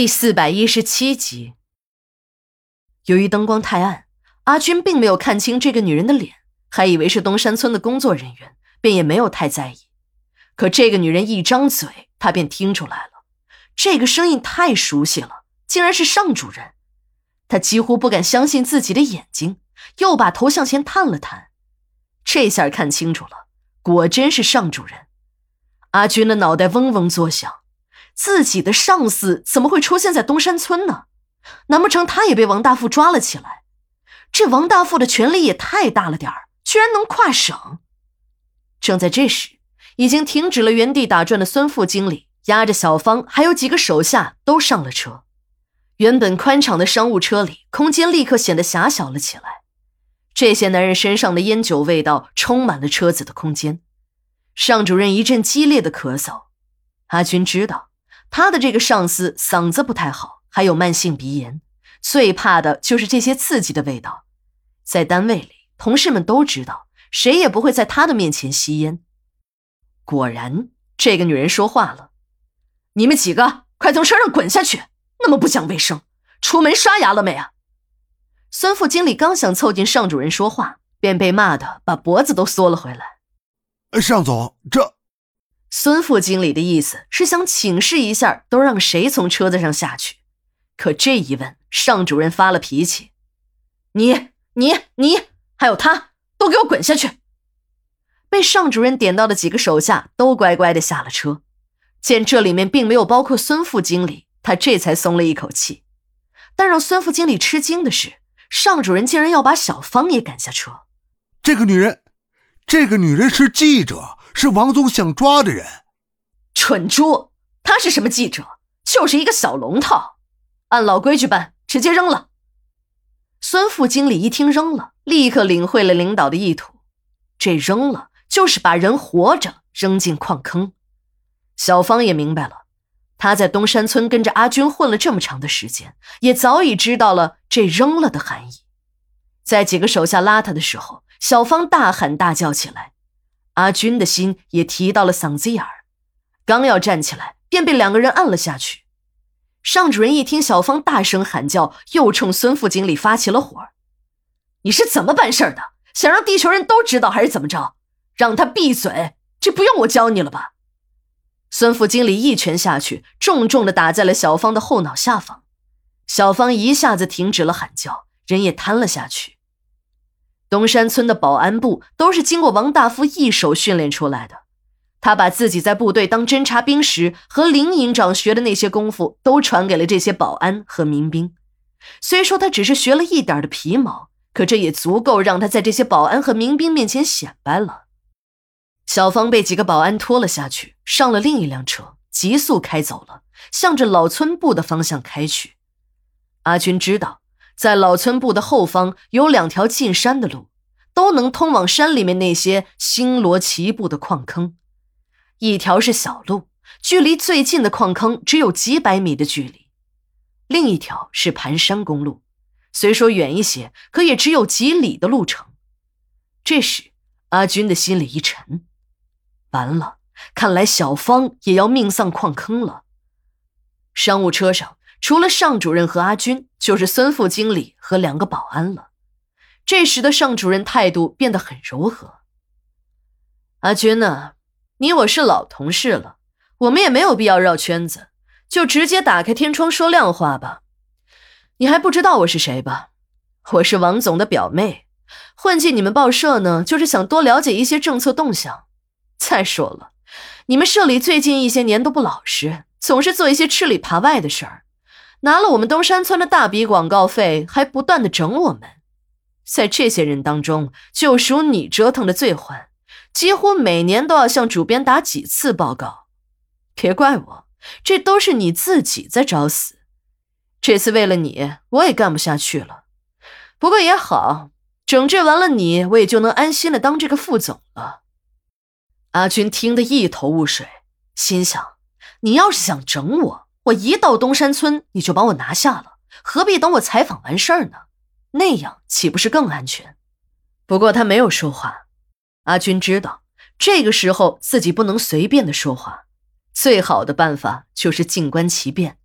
第四百一十七集。由于灯光太暗，阿军并没有看清这个女人的脸，还以为是东山村的工作人员，便也没有太在意。可这个女人一张嘴，他便听出来了，这个声音太熟悉了，竟然是尚主任。他几乎不敢相信自己的眼睛，又把头向前探了探，这下看清楚了，果真是尚主任。阿军的脑袋嗡嗡作响。自己的上司怎么会出现在东山村呢？难不成他也被王大富抓了起来？这王大富的权力也太大了点儿，居然能跨省！正在这时，已经停止了原地打转的孙副经理押着小芳还有几个手下都上了车。原本宽敞的商务车里，空间立刻显得狭小了起来。这些男人身上的烟酒味道充满了车子的空间。尚主任一阵激烈的咳嗽，阿军知道。他的这个上司嗓子不太好，还有慢性鼻炎，最怕的就是这些刺激的味道。在单位里，同事们都知道，谁也不会在他的面前吸烟。果然，这个女人说话了：“你们几个快从车上滚下去！那么不讲卫生，出门刷牙了没啊？”孙副经理刚想凑近尚主任说话，便被骂的把脖子都缩了回来。尚总，这……孙副经理的意思是想请示一下，都让谁从车子上下去？可这一问，尚主任发了脾气：“你、你、你，还有他，都给我滚下去！”被尚主任点到的几个手下都乖乖的下了车。见这里面并没有包括孙副经理，他这才松了一口气。但让孙副经理吃惊的是，尚主任竟然要把小芳也赶下车。这个女人，这个女人是记者。是王总想抓的人，蠢猪！他是什么记者？就是一个小龙套。按老规矩办，直接扔了。孙副经理一听扔了，立刻领会了领导的意图。这扔了就是把人活着扔进矿坑。小芳也明白了，他在东山村跟着阿军混了这么长的时间，也早已知道了这扔了的含义。在几个手下拉他的时候，小芳大喊大叫起来。阿军的心也提到了嗓子眼儿，刚要站起来，便被两个人按了下去。尚主任一听小芳大声喊叫，又冲孙副经理发起了火：“你是怎么办事的？想让地球人都知道，还是怎么着？让他闭嘴！这不用我教你了吧？”孙副经理一拳下去，重重的打在了小芳的后脑下方。小芳一下子停止了喊叫，人也瘫了下去。东山村的保安部都是经过王大夫一手训练出来的，他把自己在部队当侦察兵时和林营长学的那些功夫都传给了这些保安和民兵。虽说他只是学了一点的皮毛，可这也足够让他在这些保安和民兵面前显摆了。小芳被几个保安拖了下去，上了另一辆车，急速开走了，向着老村部的方向开去。阿军知道。在老村部的后方有两条进山的路，都能通往山里面那些星罗棋布的矿坑。一条是小路，距离最近的矿坑只有几百米的距离；另一条是盘山公路，虽说远一些，可也只有几里的路程。这时，阿军的心里一沉，完了，看来小芳也要命丧矿坑了。商务车上。除了尚主任和阿军，就是孙副经理和两个保安了。这时的尚主任态度变得很柔和。阿军呢，你我是老同事了，我们也没有必要绕圈子，就直接打开天窗说亮话吧。你还不知道我是谁吧？我是王总的表妹，混进你们报社呢，就是想多了解一些政策动向。再说了，你们社里最近一些年都不老实，总是做一些吃里扒外的事儿。拿了我们东山村的大笔广告费，还不断的整我们，在这些人当中，就属你折腾的最欢，几乎每年都要向主编打几次报告。别怪我，这都是你自己在找死。这次为了你，我也干不下去了。不过也好，整治完了你，我也就能安心的当这个副总了。阿军听得一头雾水，心想：你要是想整我。我一到东山村，你就把我拿下了，何必等我采访完事儿呢？那样岂不是更安全？不过他没有说话。阿军知道，这个时候自己不能随便的说话，最好的办法就是静观其变。